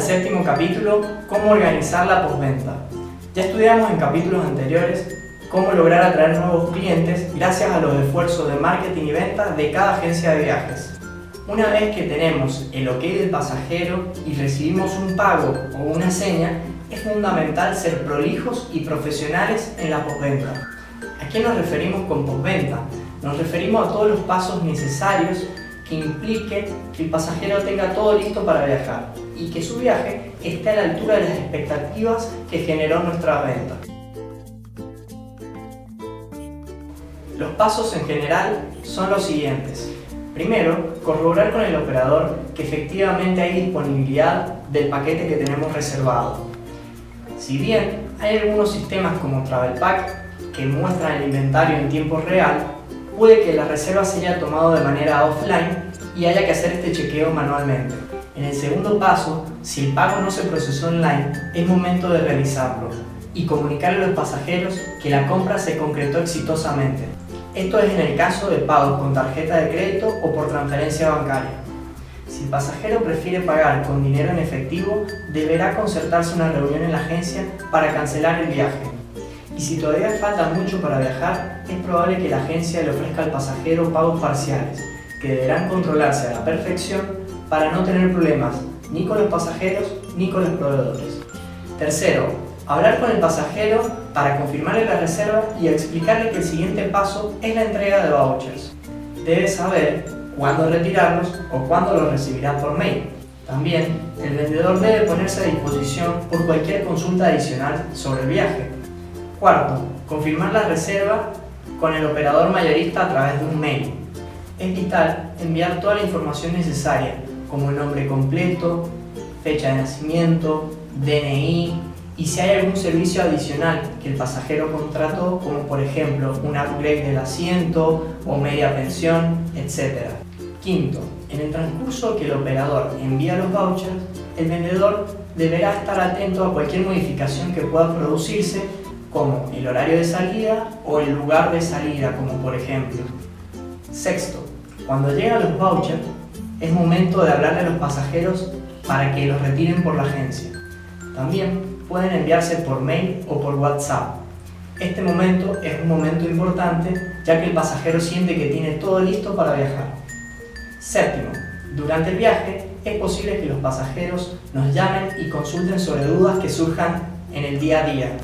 séptimo capítulo, cómo organizar la postventa. Ya estudiamos en capítulos anteriores cómo lograr atraer nuevos clientes gracias a los esfuerzos de marketing y venta de cada agencia de viajes. Una vez que tenemos el ok del pasajero y recibimos un pago o una seña, es fundamental ser prolijos y profesionales en la postventa. ¿A qué nos referimos con postventa? Nos referimos a todos los pasos necesarios que impliquen que el pasajero tenga todo listo para viajar y que su viaje esté a la altura de las expectativas que generó nuestra venta. Los pasos en general son los siguientes. Primero, corroborar con el operador que efectivamente hay disponibilidad del paquete que tenemos reservado. Si bien hay algunos sistemas como TravelPack que muestran el inventario en tiempo real, puede que la reserva se haya tomado de manera offline y haya que hacer este chequeo manualmente. En el segundo paso, si el pago no se procesó online, es momento de realizarlo y comunicarle a los pasajeros que la compra se concretó exitosamente. Esto es en el caso de pagos con tarjeta de crédito o por transferencia bancaria. Si el pasajero prefiere pagar con dinero en efectivo, deberá concertarse una reunión en la agencia para cancelar el viaje. Y si todavía falta mucho para viajar, es probable que la agencia le ofrezca al pasajero pagos parciales, que deberán controlarse a la perfección para no tener problemas ni con los pasajeros ni con los proveedores. Tercero, hablar con el pasajero para confirmarle la reserva y explicarle que el siguiente paso es la entrega de vouchers. Debe saber cuándo retirarlos o cuándo los recibirá por mail. También, el vendedor debe ponerse a disposición por cualquier consulta adicional sobre el viaje. Cuarto, confirmar la reserva con el operador mayorista a través de un mail. Es vital enviar toda la información necesaria, como nombre completo, fecha de nacimiento, DNI, y si hay algún servicio adicional que el pasajero contrató, como por ejemplo un upgrade del asiento o media pensión, etc. Quinto, en el transcurso que el operador envía los vouchers, el vendedor deberá estar atento a cualquier modificación que pueda producirse, como el horario de salida o el lugar de salida, como por ejemplo. Sexto, cuando llegan los vouchers, es momento de hablarle a los pasajeros para que los retiren por la agencia. También pueden enviarse por mail o por WhatsApp. Este momento es un momento importante ya que el pasajero siente que tiene todo listo para viajar. Séptimo, durante el viaje es posible que los pasajeros nos llamen y consulten sobre dudas que surjan en el día a día.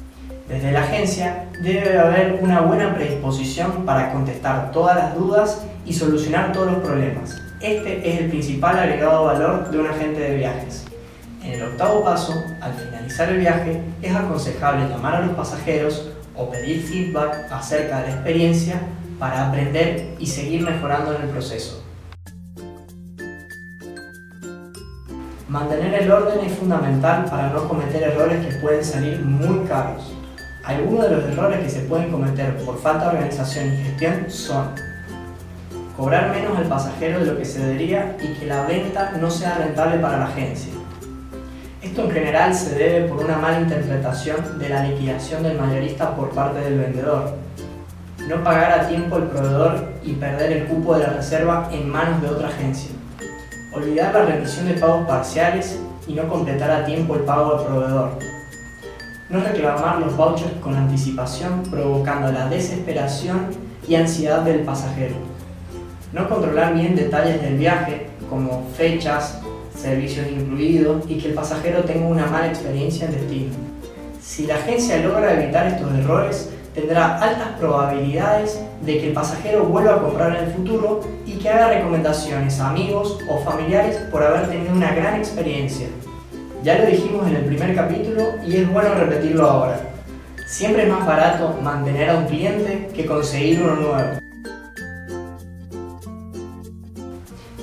Desde la agencia debe haber una buena predisposición para contestar todas las dudas y solucionar todos los problemas. Este es el principal agregado valor de un agente de viajes. En el octavo paso, al finalizar el viaje, es aconsejable llamar a los pasajeros o pedir feedback acerca de la experiencia para aprender y seguir mejorando en el proceso. Mantener el orden es fundamental para no cometer errores que pueden salir muy caros. Algunos de los errores que se pueden cometer por falta de organización y gestión son cobrar menos al pasajero de lo que se debería y que la venta no sea rentable para la agencia esto en general se debe por una mala interpretación de la liquidación del mayorista por parte del vendedor. No pagar a tiempo el proveedor y perder el cupo de la reserva en manos de otra agencia. Olvidar la remisión de pagos parciales y no completar a tiempo el pago al proveedor. No reclamar los vouchers con anticipación provocando la desesperación y ansiedad del pasajero. No controlar bien detalles del viaje como fechas, servicios incluidos y que el pasajero tenga una mala experiencia en destino. Si la agencia logra evitar estos errores, tendrá altas probabilidades de que el pasajero vuelva a comprar en el futuro y que haga recomendaciones a amigos o familiares por haber tenido una gran experiencia. Ya lo dijimos en el primer capítulo y es bueno repetirlo ahora. Siempre es más barato mantener a un cliente que conseguir uno nuevo.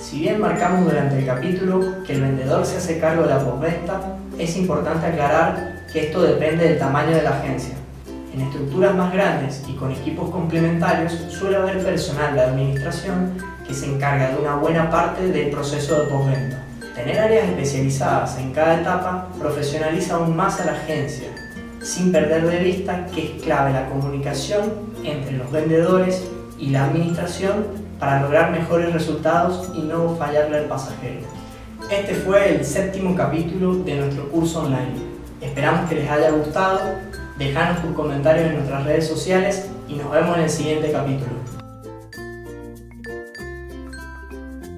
Si bien marcamos durante el capítulo que el vendedor se hace cargo de la postventa, es importante aclarar que esto depende del tamaño de la agencia. En estructuras más grandes y con equipos complementarios suele haber personal de administración que se encarga de una buena parte del proceso de postventa. Tener áreas especializadas en cada etapa profesionaliza aún más a la agencia, sin perder de vista que es clave la comunicación entre los vendedores y la administración para lograr mejores resultados y no fallarle al pasajero. Este fue el séptimo capítulo de nuestro curso online. Esperamos que les haya gustado. Dejanos tus comentarios en nuestras redes sociales y nos vemos en el siguiente capítulo.